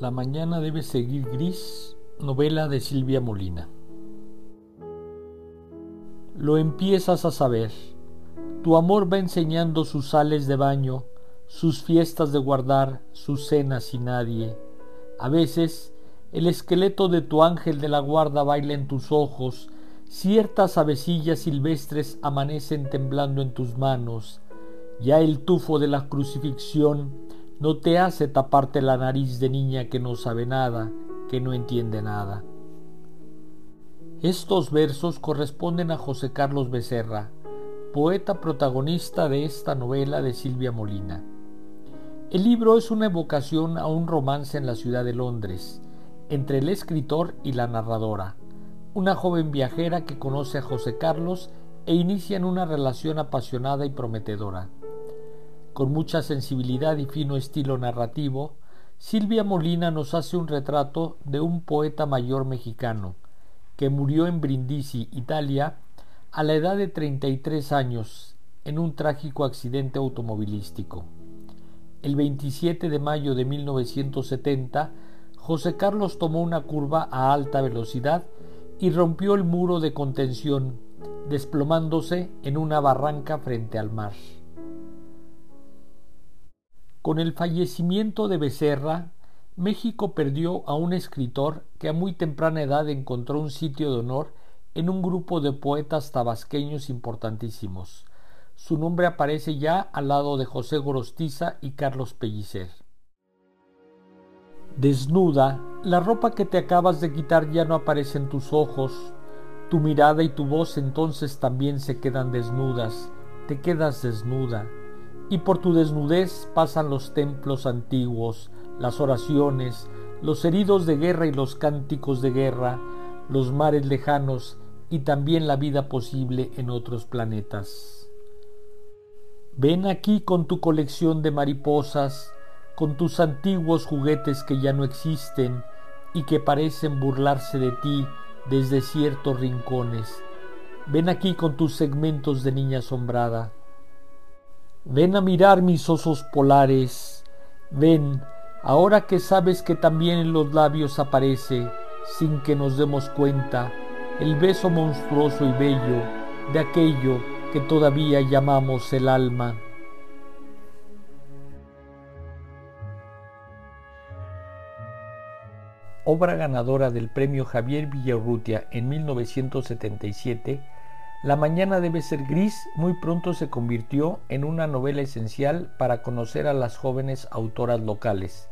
La mañana debe seguir gris, novela de Silvia Molina. Lo empiezas a saber. Tu amor va enseñando sus sales de baño, sus fiestas de guardar, sus cenas y nadie. A veces, el esqueleto de tu ángel de la guarda baila en tus ojos, ciertas avecillas silvestres amanecen temblando en tus manos, ya el tufo de la crucifixión no te hace taparte la nariz de niña que no sabe nada, que no entiende nada. Estos versos corresponden a José Carlos Becerra, poeta protagonista de esta novela de Silvia Molina. El libro es una evocación a un romance en la ciudad de Londres, entre el escritor y la narradora, una joven viajera que conoce a José Carlos e inician una relación apasionada y prometedora. Con mucha sensibilidad y fino estilo narrativo, Silvia Molina nos hace un retrato de un poeta mayor mexicano que murió en Brindisi, Italia, a la edad de 33 años en un trágico accidente automovilístico. El 27 de mayo de 1970, José Carlos tomó una curva a alta velocidad y rompió el muro de contención, desplomándose en una barranca frente al mar. Con el fallecimiento de Becerra, México perdió a un escritor que a muy temprana edad encontró un sitio de honor en un grupo de poetas tabasqueños importantísimos. Su nombre aparece ya al lado de José Gorostiza y Carlos Pellicer. Desnuda, la ropa que te acabas de quitar ya no aparece en tus ojos, tu mirada y tu voz entonces también se quedan desnudas, te quedas desnuda y por tu desnudez pasan los templos antiguos, las oraciones, los heridos de guerra y los cánticos de guerra, los mares lejanos y también la vida posible en otros planetas. Ven aquí con tu colección de mariposas, con tus antiguos juguetes que ya no existen y que parecen burlarse de ti desde ciertos rincones. Ven aquí con tus segmentos de niña asombrada. Ven a mirar mis osos polares, ven, ahora que sabes que también en los labios aparece, sin que nos demos cuenta, el beso monstruoso y bello de aquello que todavía llamamos el alma. Obra ganadora del premio Javier Villarrutia en 1977, la mañana debe ser gris muy pronto se convirtió en una novela esencial para conocer a las jóvenes autoras locales,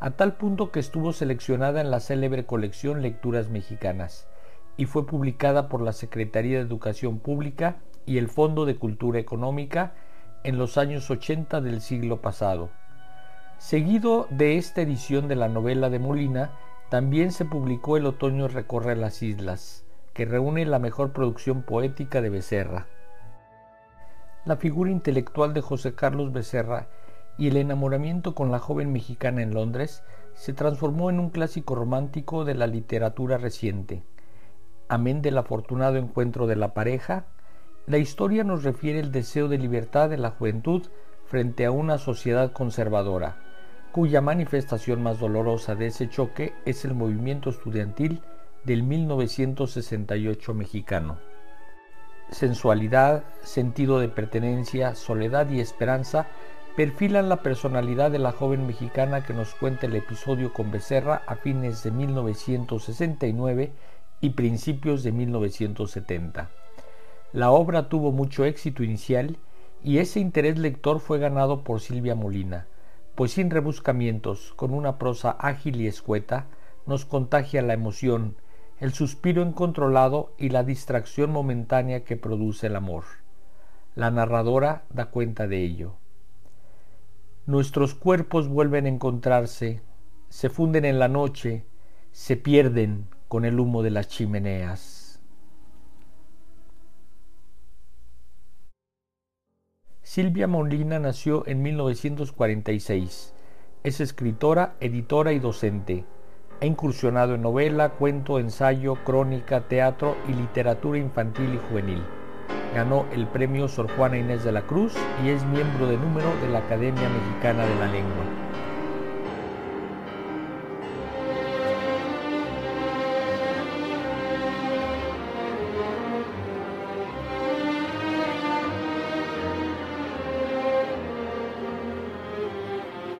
a tal punto que estuvo seleccionada en la célebre colección Lecturas Mexicanas y fue publicada por la Secretaría de Educación Pública y el Fondo de Cultura Económica en los años 80 del siglo pasado. Seguido de esta edición de la novela de Molina, también se publicó El otoño recorre las islas, que reúne la mejor producción poética de Becerra. La figura intelectual de José Carlos Becerra y el enamoramiento con la joven mexicana en Londres se transformó en un clásico romántico de la literatura reciente. Amén del afortunado encuentro de la pareja, la historia nos refiere el deseo de libertad de la juventud frente a una sociedad conservadora, cuya manifestación más dolorosa de ese choque es el movimiento estudiantil del 1968 mexicano. Sensualidad, sentido de pertenencia, soledad y esperanza perfilan la personalidad de la joven mexicana que nos cuenta el episodio con Becerra a fines de 1969 y principios de 1970. La obra tuvo mucho éxito inicial y ese interés lector fue ganado por Silvia Molina, pues sin rebuscamientos, con una prosa ágil y escueta, nos contagia la emoción, el suspiro incontrolado y la distracción momentánea que produce el amor. La narradora da cuenta de ello. Nuestros cuerpos vuelven a encontrarse, se funden en la noche, se pierden con el humo de las chimeneas. Silvia Molina nació en 1946. Es escritora, editora y docente ha incursionado en novela, cuento, ensayo, crónica, teatro y literatura infantil y juvenil. Ganó el premio Sor Juana Inés de la Cruz y es miembro de número de la Academia Mexicana de la Lengua.